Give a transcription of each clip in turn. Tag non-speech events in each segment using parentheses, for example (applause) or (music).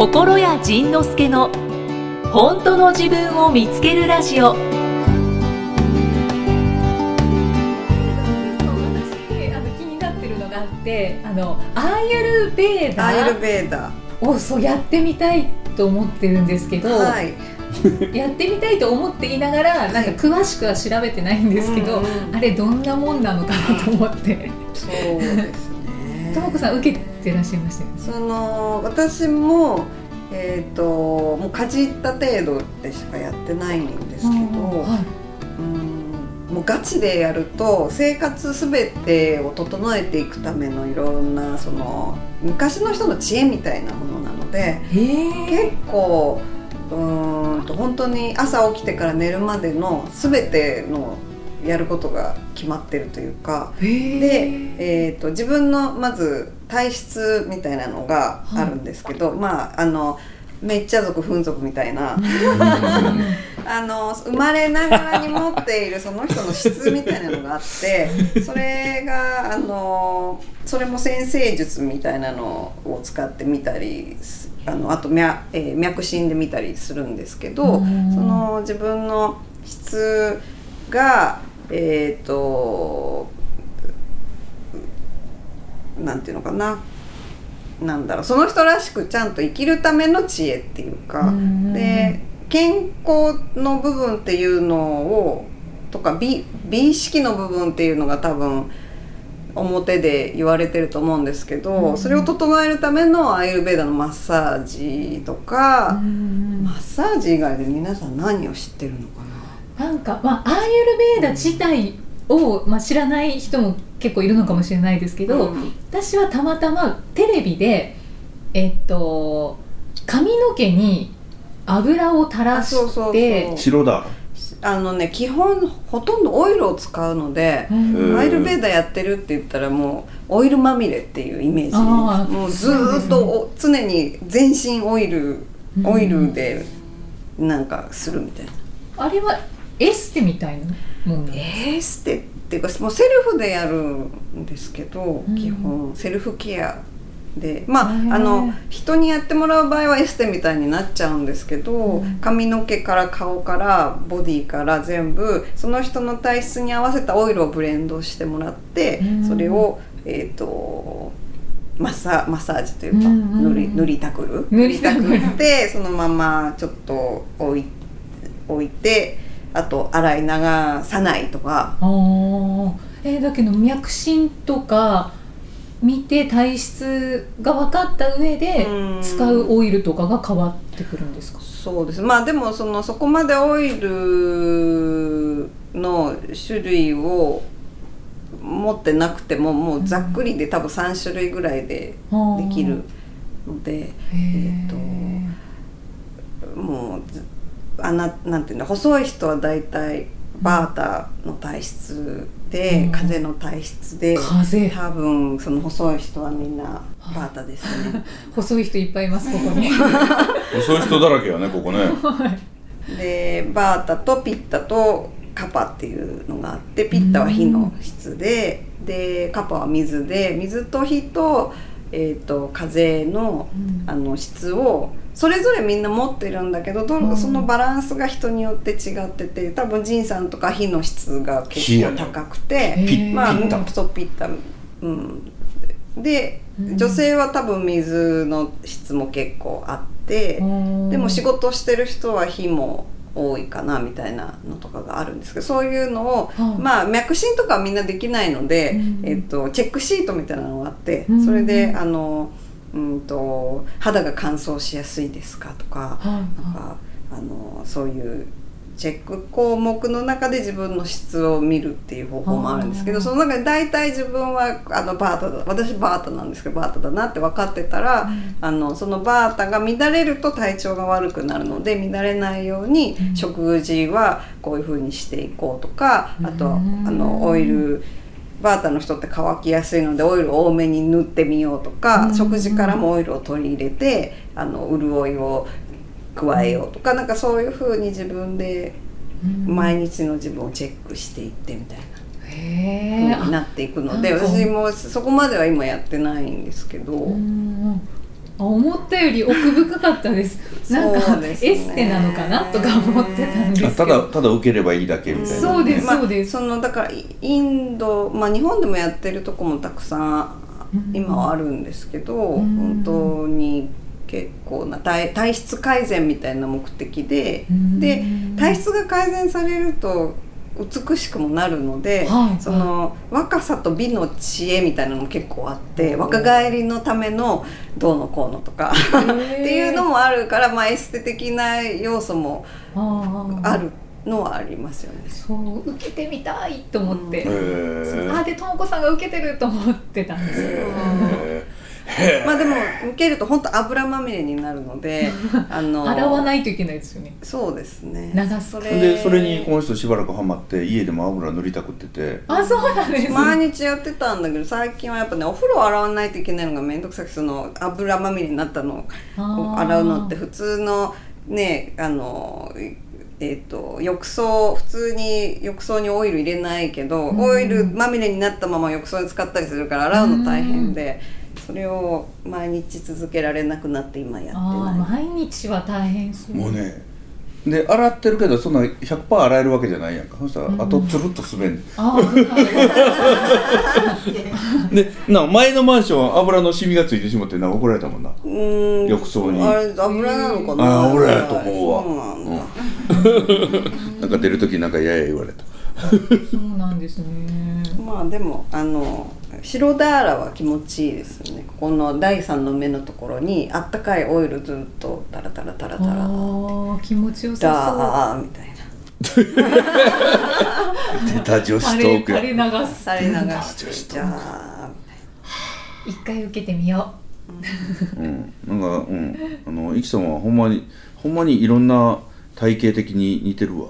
心谷仁之助の本当の自分を見つけるラジオ。私あの気になってるのがあってあのアーユルベーダアイルベーダをそうやってみたいと思ってるんですけど、はい。(laughs) やってみたいと思っていながらなんか詳しくは調べてないんですけど、うんうんあれどんなもんなのかなと思って。そうですね。ともこさん受けてらっしゃいましたよね。その私もえっ、ともうかじった程度でしかやってないんですけど、はい。うんもうガチでやると生活すべてを整えていくためのいろんなその昔の人の知恵みたいなものなので結構うーんと本当に朝起きてから寝るまでの全てのやることが決まってるというかで、えー、と自分のまず体質みたいなのがあるんですけど、まああのめっちゃ族風俗みたいな。(laughs) あの生まれながらに持っているその人の質みたいなのがあってそれがあのそれも先生術みたいなのを使ってみたりすあのあと脈,、えー脈診で見たりするんですけどうん。その自分の質がえっ、となんていうのかな。なんだろう。その人らしくちゃんと生きるための知恵っていうか、うんで健康の部分っていうのをとか美美意識の部分っていうのが多分表で言われてると思うんですけど、うんそれを整えるためのアイルベーダのマッサージとか、マッサージ以外で皆さん何を知ってるのかななんか、まあ、アーユルベーダ自体を、まあ、知らない人も結構いるのかもしれないですけど、うん。私はたまたまテレビでえっと髪の毛に油を垂らあそうそうそう。して白だ。あのね基本ほとんどオイルを使うので、アイルベーダやってるって言ったらもうオイルまみれっていうイメージ。もうずーっとお常に全身オイルうん。オイルでなんかするみたいな、あれはエステみたいなもんなんですエーステっていうかもうセルフでやるんですけど、うん。基本セルフケアで。まああの人にやってもらう場合はエステみたいになっちゃうんですけど、うん。髪の毛から顔からボディから全部その人の体質に合わせたオイルをブレンドしてもらって、うん。それをえっ、とマッサマッサージというか、うんうんうん。塗り塗りたくる？塗りたくる。ってそのままちょっと置い置いてあと洗い流さないとか。えーだけど脈診とか見て体質が分かった上でうん。使うオイルとかが変わってくるんですか？そうです。まあでもそのそこまでオイルの種類を持ってなくてももうざっくりで多分3種類ぐらいでできるので、えっともうずあななんていうの細い人は大体バータの体質で、うん。風の体質で風。多分その細い人はみんなバータですね。(laughs) 細い人いっぱいいますここにそういう人だらけやねここね。でバータとピッタとカパっていうのがあってピッタは火の質ででカパは水で水と火と,、えー、と風のあの質をそれぞれみんな持ってるんだけどどうん。そのバランスが人によって違ってて多分ジンさんとか火の質が結構高くて。まあ、ピッタそうピッタ、うん、で、うん。女性は多分水の質も結構あって、でも仕事してる人は火も多いかなみたいなのとかがあるんですけどそういうのを、はい。まあ脈診とかはみんなできないので、うん。えっと、チェックシートみたいなのがあって、うん。それであの、うん、と肌が乾燥しやすいですかとか,、はいなんかあのそういうチェック項目の中で自分の質を見るっていう方法もあるんですけどあー。その中で大体自分はあのバータだ私バータなんですけどバータだなって分かってたら、あのそのバータが乱れると体調が悪くなるので乱れないようにうん。食事はこういう風にしていこうとかあとうんあのオイルバータの人って乾きやすいのでオイルを多めに塗ってみようとか、うん食事からもオイルを取り入れてあの潤いを加えようとかなんかそういう風に自分で毎日の自分をチェックしていってみたいなになっていくので私もそこまでは今やってないんですけど。思ったより奥深かったです。なんかねエステなのかなとか思ってたんですけど。あただただ受ければいいだけみたいな。そうですまあそうです。そのだからイインド、まあ、日本でもやってるとこもたくさん今はあるんですけど、ん。本当に結構な体体質改善みたいな目的で、うん。で体質が改善されると美しくもなるので、はいその若さと美の知恵みたいなのも結構あって若返りのためのどうのこうのとかっていうのもあるから、まあ、エステ的な要素もああるのはありますよね。そう受けてみたいと思って、へー。あでともこさんが受けてると思ってたんですよ。へまあでも受けると本当油まみれになるので (laughs) あの洗わないといけないですよね。そうですね。流すそーでそれにこの人しばらくハマって家でも油塗りたくってて。あそうなんです。毎日やってたんだけど最近はやっぱねお風呂洗わないといけないのが面倒くさくてその油まみれになったのを洗うのって普通のねあのえー、と浴槽普通に浴槽にオイル入れないけど、うん。オイルまみれになったまま浴槽に使ったりするから洗うの大変で、それを毎日続けられなくなって今やってない。毎日は大変そう。もうねで洗ってるけどそんな100%洗えるわけじゃないやんか。そしたらあとつるっと滑んねん。でな前のマンション油のシミがついてしまってなんか怒られたもんな。うーん。浴槽に。あれ油なのかな？あ油やと思うわ。そうなんだ。なんか出る時なんかやや言われた。そうなんですね。まあでもあの白ダーラは気持ちいいですよね。ここの第三の目のところにあったかいオイルずっとタラタラタラタラ。気持ちよさダーみたいな。出た女そう子トークや。垂れ流す。垂れ流してじゃあ一回受けてみよう。ん。なんかうん。あのイキさんはほんまにほんまにいろんな体型的に似てるわ。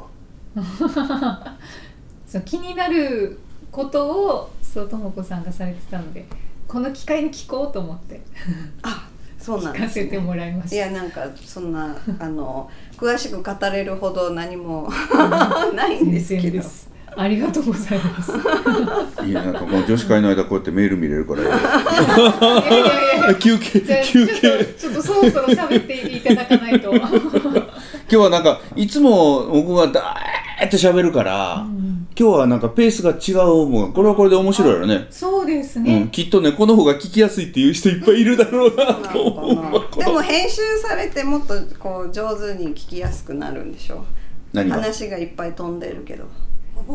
う (laughs) そう気になることをそうともこさんがされてたのでこの機会に聞こうと思って。あそうなん聞かです、ね、せてもらいまいした。やなんかそんな (laughs) あの詳しく語れるほど何も (laughs) ないんですけど。ありがとうございます。(laughs) いやなんかこの女子会の間こうやってメール見れるから。いやいやいや休憩じゃあちょっと休憩。ちょっとそろそろ喋っていただかないと、今日はなんかいつも僕がだーって喋るから、今日はなんかペースが違うもん。これはこれで面白いよね。そうですうねん、、きっとねこの方が聞きやすいっていう人いっぱいいるだろうな。と思うでも編集されてもっとこう上手に聞きやすくなるんでしょ何が？話がいっぱい飛んでるけど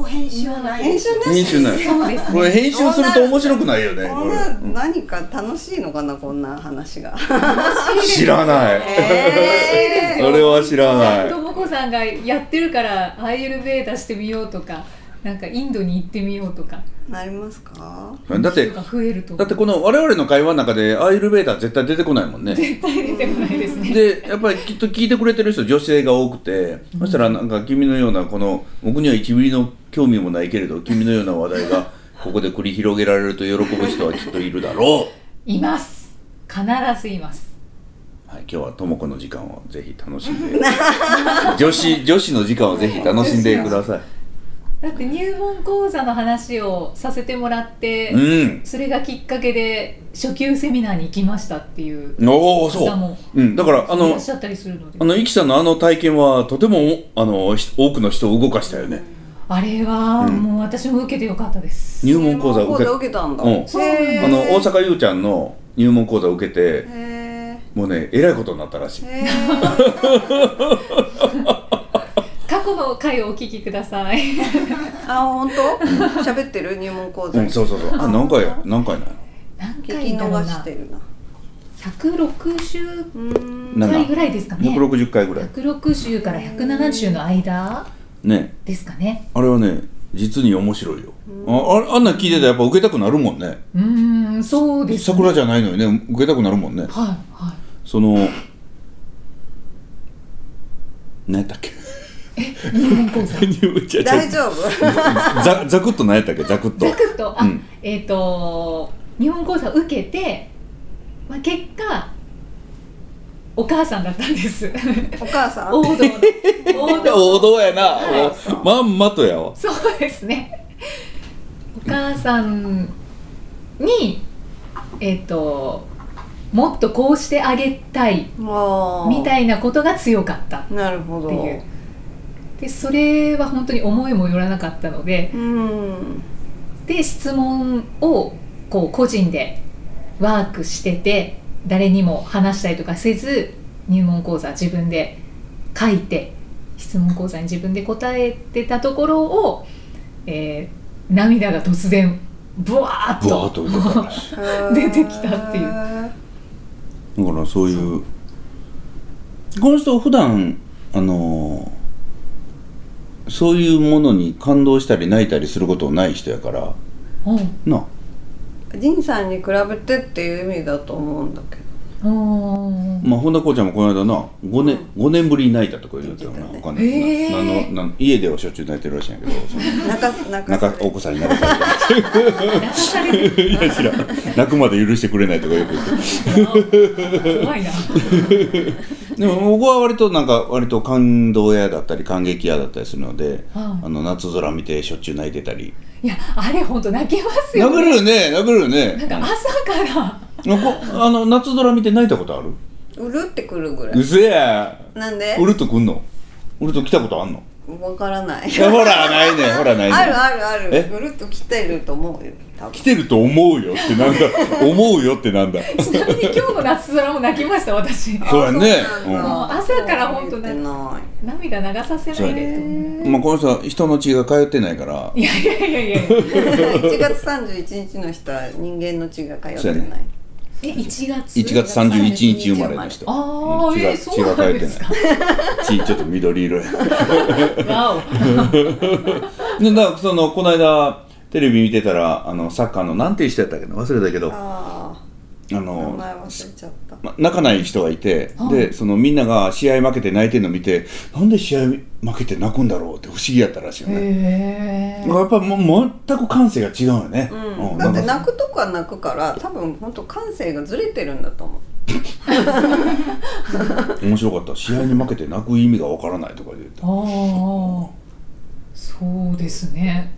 編集はない。編集なし。編集ない。そうですこれ編集すると面白くないよねこれ、何か楽しいのかなこんな話が。知らない、え (laughs) それは知らない。ともこさんがやってるからアーユルベーダしてみようとかなんかインドに行ってみようとか。なりますか？だって増えるとだってこの我々の会話の中でアイルベーダー絶対出てこないもんね。絶対出てこないですね。でやっぱりきっと聞いてくれてる人女性が多くて、そしたらなんか君のようなこの僕には1ミリの興味もないけれど君のような話題がここで繰り広げられると喜ぶ人はきっといるだろいます。必ずいます。う、はい、今日はとも子の時間をぜひ楽しんで。女子女子の時間をぜひ楽しんでくださいだって入門講座の話をさせてもらって、うん。それがきっかけで初級セミナーに行きましたっていうおおそう。うん、だからあのいらっしゃったりするので。あの、イキさんのあの体験はとてもあのひ多くの人を動かしたよね。あれはうん。もう私も受けてよかったです、入門講座を受け受けたんだ。うん。あの大阪ゆうちゃんの入門講座を受けてへもうねえらいことになったらしい (laughs) 過去の回をお聞きください。ー (laughs) あ本当？喋ってる？入門講座。うんそうそうそう。あ何回？や何回なの？何聞き回だろうな逃してるな。160うーんなんだ回ぐらいですかね。160回ぐらい。160から170の間ね。ですかね。あれはね実に面白いよ。あああんなん聞いてたらやっぱ受けたくなるもんね。うーんそうですね。桜じゃないのにね受けたくなるもんね。はいはい。その何やったっけ？入門講座大丈夫？ざざくっと何やったっけ？ざくっと。ざくっと。あ、うん。えっ、と日本講座を受けて、まあ、結果お母さんだったんです。お母さん？王道の。王 (laughs) 道王道やな、はい。まんまとやわ。そうですね。お母さんにえっ、ともっとこうしてあげたいみたいいなことが強かったっなるほど。ていうでそれは本当に思いもよらなかったのでうん。で質問をこう個人でワークしてて誰にも話したりとかせず入門講座自分で書いて質問講座に自分で答えてたところを、えー涙が突然ブワーッと (laughs) 出てきたっていう。だからそういうこの人普段あのーそういうものに感動したり泣いたりすることない人やから。うん。な仁さんに比べてっていう意味だと思うんだけど。うん。まあ本田こうちゃんもこの間な5年,、五年ぶりに泣いたとか言うてたよな言ってわかんないへーなのなん家ではしょっちゅう泣いてるらしいんやけど泣かお子さんに泣かされて。(laughs) いや知らん。泣くまで許してくれないとかよく言って。怖いな (laughs) でも僕は割となんか割と感動屋だったり感激屋だったりするので、はあの夏空見てしょっちゅう泣いてたり。いやあれ本当泣けますよね。泣けるよね泣けるよね。なんか朝から。あの夏空見て泣いたことある？うるってくるぐらい。嘘や。なんで？うるっとくんの？うるっと来たことあんの？わからない。いやほらないねほらないねあるあるある。え？ぐるっと来てると思うよ多分。来てると思うよってなんだ。(laughs) 思うよってなんだ。ちなみに今日の夏空も泣きました私。(laughs) そうやね。もう朝から本当言ってな涙流させないでまあこの人は人の血が通ってないから。いやいやいやいや。(laughs) い1月31日の人は人間の血が通ってないえ1月。1月31日生まれの人。あーうん血がえーそうない血 (laughs) ちょっと緑色や。わお。(laughs) からそのこの間テレビ見てたらあのサッカーのなんていう人やったっけな？忘れたけど。ああの泣かない人がいて、はい。でそのみんなが試合負けて泣いてるの見てなんで試合負けて泣くんだろうって不思議やったらしいよね、やっぱもう全く感性が違うよね、うん、だって泣くとこは泣くから多分本当感性がずれてるんだと思う。(laughs) 面白かった。試合に負けて泣く意味がわからないとか言って。ああそうですね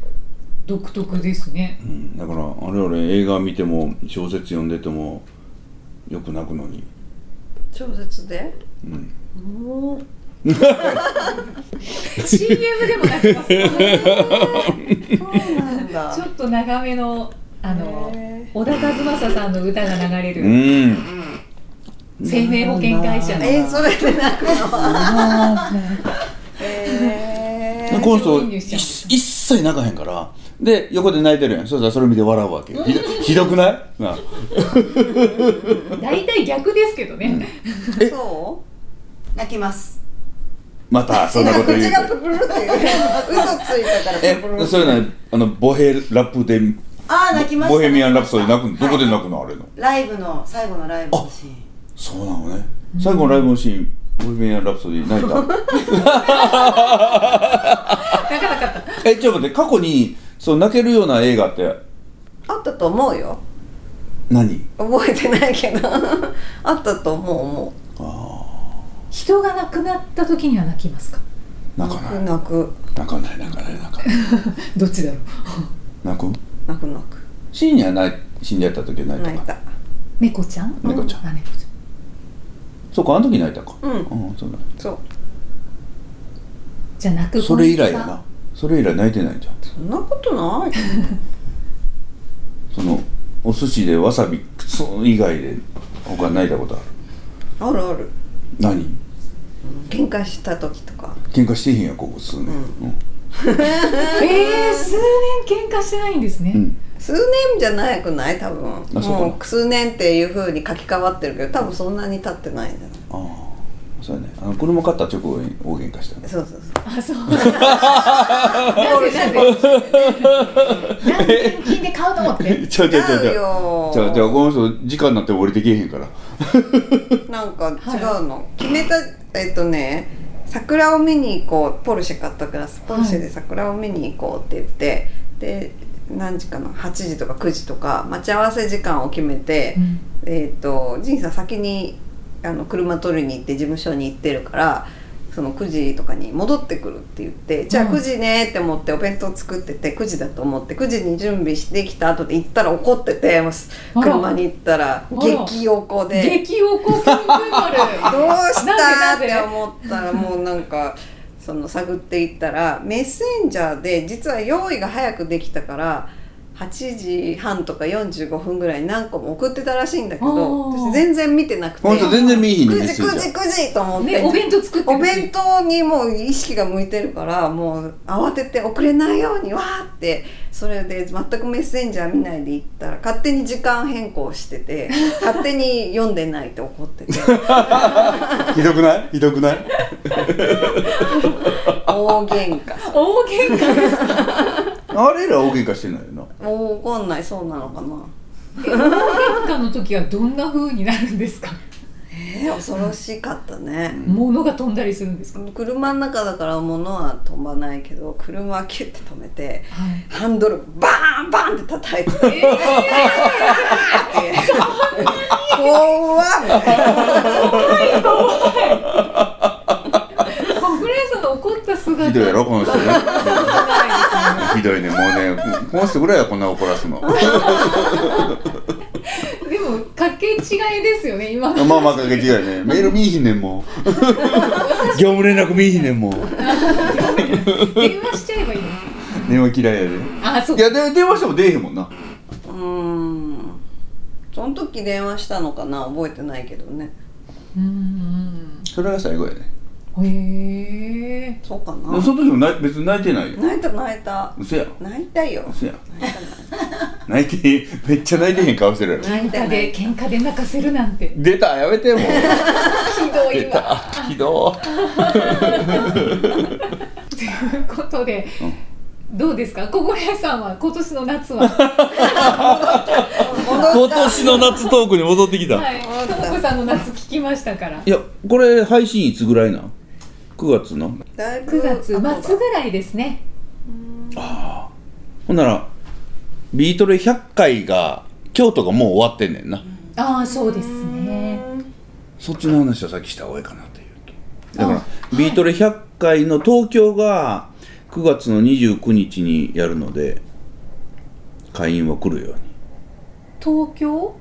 独特ですね。うん、だからあれ俺映画見ても小説読んでてもよく泣くのに、小説で？うん、CM でも泣きますそうなんだ。ちょっと長めのあのへ小田和正さんの歌が流れるうん。生命保険会社の。えー、それで泣くの？えー、この一切泣かへんからで横で泣いてるやん。そしたらそれ見て笑うわけ。ひどひどくない？なあ。(laughs) 大体逆ですけどね、そう？泣きます。またそんなこと言う口がププルっていう嘘ついたからえププル。そういうのはあのボヘラップでああ泣きましたボヘミアン・ラプソディ泣くの？どこではい泣くの？あれの？ライブの最後のライブのシーン。そうなのね。最後のライブのシーンボヘミアン・ラプソディ泣いた。(laughs) 泣かなかった。えちょっと待って過去にそう泣けるような映画って。あったと思うよ。何？覚えてないけど。(laughs) あったと思う思人が亡くなった時には泣きますか？う泣かない。泣く泣かない泣かない泣かない。(laughs) どっちだろう？泣く？泣く泣く。シーンには泣い死んじゃった時は泣いたか。泣いた。猫ちゃん？猫ちゃん。あ猫ちそうかあの時泣いたか。うん。うんそうだ。そうじゃあ泣くそれ以来やなそれ以来泣いてないじゃん。そんなことない。そのお寿司でわさびクツン以外で他泣いたことある？あるある。何？喧嘩した時とか。喧嘩してへんやここ数年。うん。えー、数年喧嘩してないんですね、うん。数年じゃないくない？多分。あそうかな。もう数年っていうふうに書き換わってるけど多分そんなに経ってないんだよああそうやね。あの車買った直後に大喧嘩したね。そうそうそう。あそう。なぜなぜなんで現金で買うのってちゃちゃちゃちゃうじゃあじゃあこの人時間になって降りてけえへんからなんか違うの、決めたえっとね桜を見に行こうポルシェ買ったからポルシェで桜を見に行こうって言って、で何時かな8時とか9時とか待ち合わせ時間を決めて、うんえっ、と仁さん先にあの車取りに行って事務所に行ってるからその9時とかに戻ってくるって言ってじゃあうん。9時ねって思ってお弁当作ってて9時だと思って9時に準備してきた後で行ったら怒ってて車に行ったらら。激横で。激おこ (laughs) どうしなたって思ったらもうなんかその探っていったらメッセンジャーで実は用意が早くできたから8時半とか45分ぐらいに何個も送ってたらしいんだけど私全然見てなくて。ほんと全然見えひんね9時メッセージ9時9時と思って、ねお弁当作ってお弁当にもう意識が向いてるからもう慌てて遅れないようにわーってそれで全くメッセンジャー見ないで行ったら勝手に時間変更してて (laughs) 勝手に読んでないって怒ってて。(laughs) ひどくない？ひどくない？(laughs) 大喧嘩。大喧嘩です (laughs) あれら大喧嘩してないよな。もう怒んないそうなのかな。大喧嘩の時はどんな風になるんですか？えー、恐ろしかったね、物が飛んだりするんですか、車の中だから物は飛ばないけど車はキュッて止めてはい。ハンドルバーンバーンって叩いて。(laughs) て、怖っみたい。な小暮さんの怒った姿ひどいやろこの人ね。な (laughs) ひどいね。もうねこの人ぐらいはこんな怒らすの。い (laughs) でもかけ違いですよね今の。まあまあかけ違いね。メール見いひんねんもう (laughs) 業務連絡見いひんねんもう電話しちゃえばいいの？電話嫌いやで。あそう。いやで電話しても出えへんもんな。うーん。その時電話したのかな覚えてないけどね。うん。それが最後やねへえそうかな。その時も泣い別に泣いてないよ。泣いた泣いた。嘘や泣いたよ。嘘や泣いた泣いてめっちゃ泣いてへん顔してるやろ。泣いたで喧嘩で泣かせるなんて。出たやめてもう。ひどい出わたひどということで、どうですか？小暮さんは今年の夏は？今年の夏トークに戻ってきた、はい。ともこさんの夏聞きましたから。いやこれ配信いつぐらいなん？9月の？だいぶ9月末ぐらいですね。ほんならビートル100回が京都がもう終わってんねんな。ああそうですね。そっちの話をさっきした方がいいかなという気。だからビートル100回の東京が9月の29日にやるので会員は来るように。東京？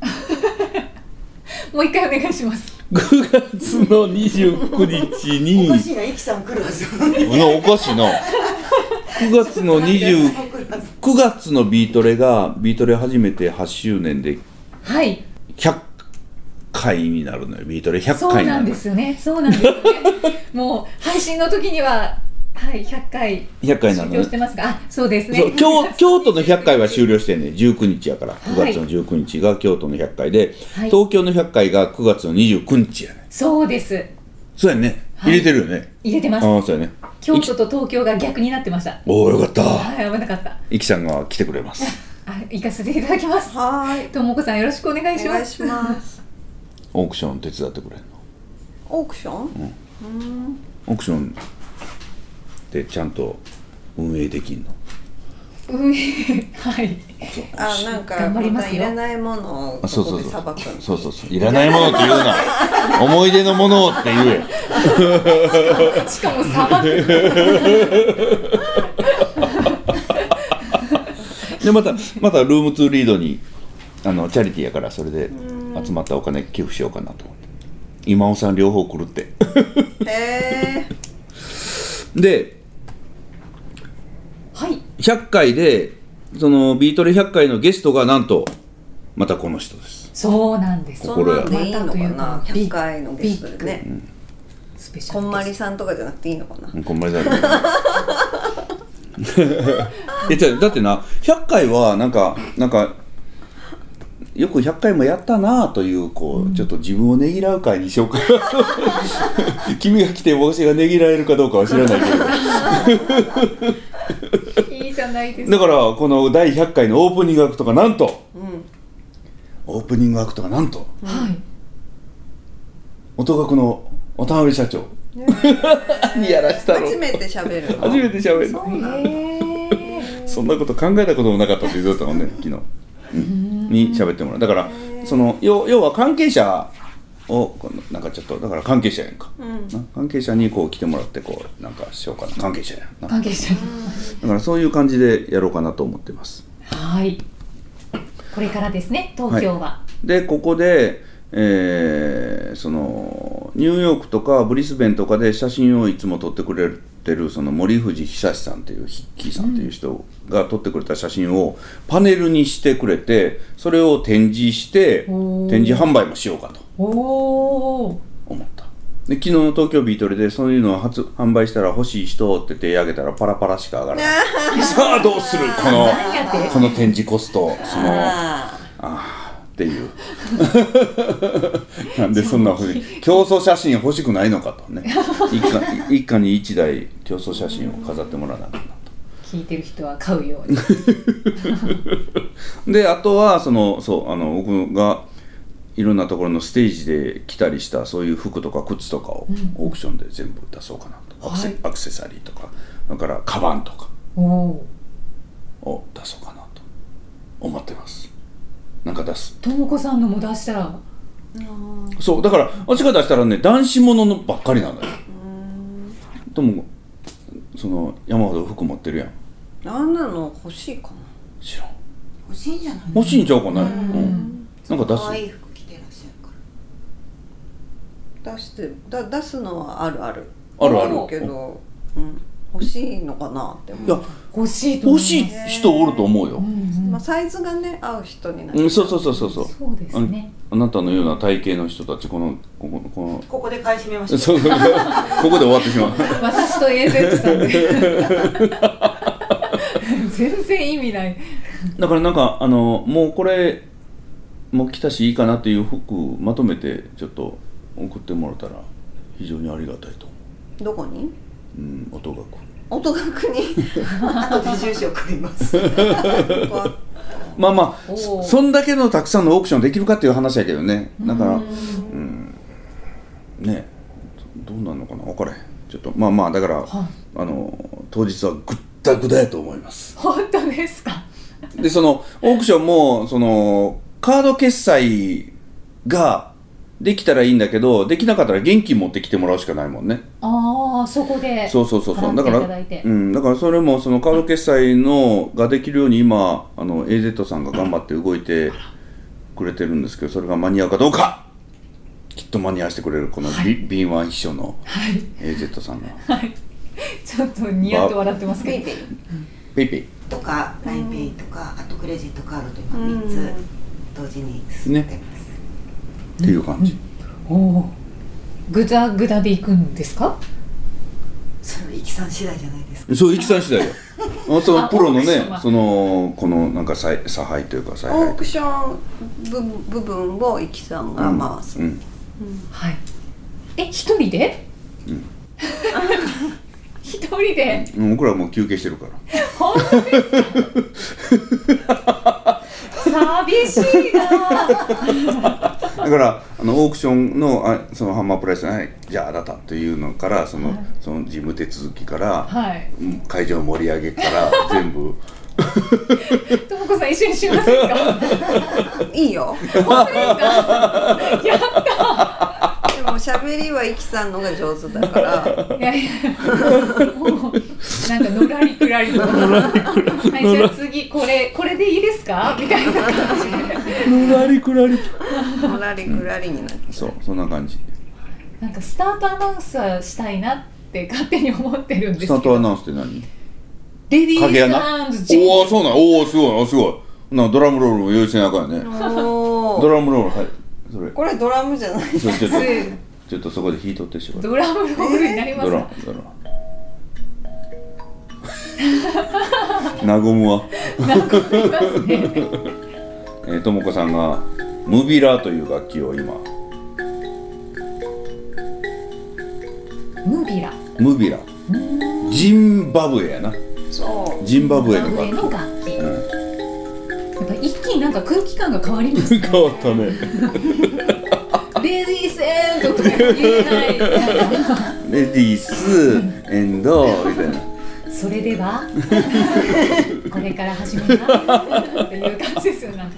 (laughs) もう一回お願いします9月の29日おにかしいな、イキさん来るはず。のおかしいな。9月の20 9月のビートレがビートレ初めて8周年ではい。100回になるのよビートレ。100そう回になるのなんですよね。そうなんですよね。もう配信の時にははい100回100回なのね。終了してますがあそうですね。京 (laughs) 京都の100回は終了してんね19日やから。9月の19日が京都の100回で、はい。東京の100回が9月の29日やねそうです。そうやね。はい。入れてるよね、入れてます。ああそうやね。京都と東京が逆になってました。おおよかった。はい危なかった。いきさんが来てくれます。(laughs) あ行かせていただきます。はーい。ともこさんよろしくお願いします。お願いします。(laughs) オークション手伝ってくれんの？オークション、オークションでちゃんと運営できんの？運営。はい。あなんか頑張りまいらないものをあそうここでそうそうさばくのそうそうそう。いらないものって言うな。(laughs) 思い出のものをって言え。(laughs) しかも砂漠 (laughs) でまたまたルームツーリードにあのチャリティーやからそれで集まったお金寄付しようかなと思って。今尾さん両方来るって。へえではい100回でそのビートル100回のゲストがなんとまたこの人です。そうなんです。そんなんでいいのかなまたというか100回のゲストでね。スペシャルこんまりさんとかじゃなくていいのかな。うんこんまりだね (laughs) えじゃあだってな100回はなんかなんかよく100回もやったなというこう、ちょっと自分をねぎらう会にしようか (laughs) 君が来て私がねぎらえるかどうかは知らないけど (laughs) いいじゃないですか。だからこの第100回のオープニングアクトがなんとうん。オープニングアクトがなんとはい。音楽の渡辺社長。に (laughs) やらしたの初めて喋るの初めて喋る。のそうなんそんなこと考えたこともなかったって言ってたもんね昨日、うん、に喋ってもらう。だからその要要は関係者をこのなんかちょっとだから関係者やんか、うん。な？関係者にこう来てもらってこうなんかしようかな。関係者やんな。関係者。だからそういう感じでやろうかなと思ってます。はい。これからですね東京は、でここで、えーそのニューヨークとかブリスベンとかで写真をいつも撮ってくれてるその森藤久志さんっていうヒッキーさんっていう人が撮ってくれた写真をパネルにしてくれてそれを展示して展示販売もしようかと。思った。で昨日の東京ビートルでそういうのを初販売したら欲しい人って手挙げたらパラパラしか上がらない。さあどうする？このこの展示コストその。ああーっていう。(laughs) なんでそんなふうに競争写真欲しくないのかとね。一家一家に一台競争写真を飾ってもらわなきゃな聞いてる人は買うように。と (laughs) であとはそのそうあの僕がいろんなところのステージで着たりしたそういう服とか靴とかをオークションで全部出そうかなと、アクセはいアクセサリーとか。それからカバンとかを出そうかなと思ってますなんか出す。ともこさんのも出したら。そうだから私が出したらね男子もののばっかりなのよ。でもその山ほど服持ってるやん。ーあんなの欲しいかな。知らん。欲しいんじゃない？欲しいんちゃうかな。うん、なんか出す。可愛い服着てらっしゃるから。出してだ出すのはあるある。あるある。けど、うん、欲しいのかなって思う。いや欲しいと思欲しい人おると思うよ、まあ、サイズがね合う人になる、うん、そうそうそうそうそう。そうですね。あなたのような体型の人たちこのこここの。ここで買い占めました。そうそう。ここで終わってしまう。私と AZ さんで。全然意味ない。だからなんかあのもうこれもう来たしいいかなっていう服まとめてちょっと送ってもらったら非常にありがたいと思どこに？う、うん、音楽音楽に。(laughs) あとで住所送ります。まあまあそそんだけのたくさんのオークションできるかっていう話やけどね。だからうん。ね。どうなんのかな？分からへん。ちょっとまあまあだから、はい。あの当日はぐったぐだやと思います。本当ですか？でそのオークションもそのカード決済ができたらいいんだけどできなかったら現金持ってきてもらうしかないもんね。ああそこでそうそうそうそう。だからうん、だからそれもそのカード決済のができるように今あの AZ さんが頑張って動いてくれてるんですけどそれが間に合うかどうか。きっと間に合わせてくれるこのび敏腕秘書の AZ さんが。ちょっとニヤッと笑ってますけど。 PayPay。 PayPay。とか LINEPay とかあとクレジットカードと今3つ同時に進めてます、っていう感じ、おおぐだぐだで行くんですか？それはいきさん次第じゃないですか。そう、いきさん次第よ。(laughs) あそのあプロのねその、このなんか采差配というか、オークション部部分をいきさんが回す、うん。はい。え一人で？うん。(laughs) 一人で？うん、僕らはもう休憩してるから。本当ですか？(laughs) 寂しいなだから、あのオークションの、あ、そのハンマープライス、はい、じゃああなたというのから、その、はい。その事務手続きから。はい。うん会場盛り上げから、(laughs) 全部。ともこさん一緒にしませんか？(laughs) いいよ。本当ですか？やっでも喋りはイキさんのが上手だからたいやいやもうなんかのらりくらりとはいじゃあ次これこれでいいですか？みたいな感じでぬらりくらり。のらりくらりになってそう、そんな感じ。なんかスタートアナウンサーしたいなって勝手に思ってるんですけどスタートアナウンスって何？レディースおお、そうなん、おお、すごい、あ、すごい。な、ドラムロールも用意せなあかんよね。ドラムロール、はい。それ。これドラムじゃないちょちょっとトちょっとそこで弾いとってしまう。ドラムロールになりますドラドラ。(laughs) 和むわ。なんかありますねえーともこさんがムビラという楽器を今。ムビラ。ムビラ。ジンバブエやな。そう。ジンバブエの楽器。の楽器。やっぱ一気になんか空気感が変わりますね。(laughs) 変わったねレディースエンドとか言えない。(laughs) レディースエンドみたいな。それでは (laughs) これから始めます。っていう感じですよなんか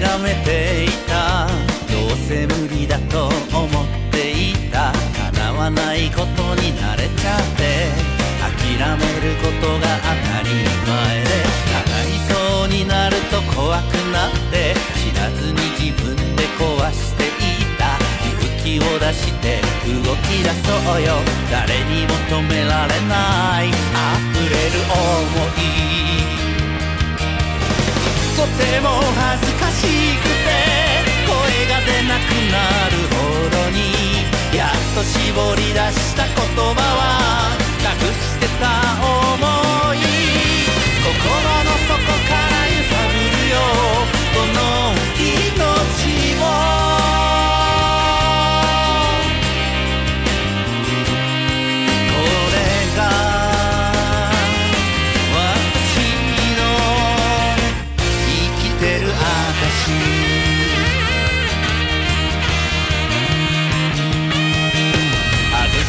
諦めていた。どうせ無理だと思っていた。叶わないことに慣れちゃって。諦めることが当たり前で。叶いそうになると怖くなって。知らずに自分で壊していた。勇気を出して動き出そうよ。誰にも止められない。とても恥ずかしくて声が出なくなるほどにやっと絞り出した言葉は隠してた想い。心の底から揺さぶるよ。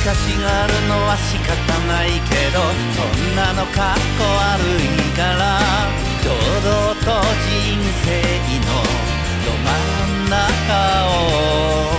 かしがるのは仕方ないけどそんなのかっこ悪いから堂々と人生のど真ん中を。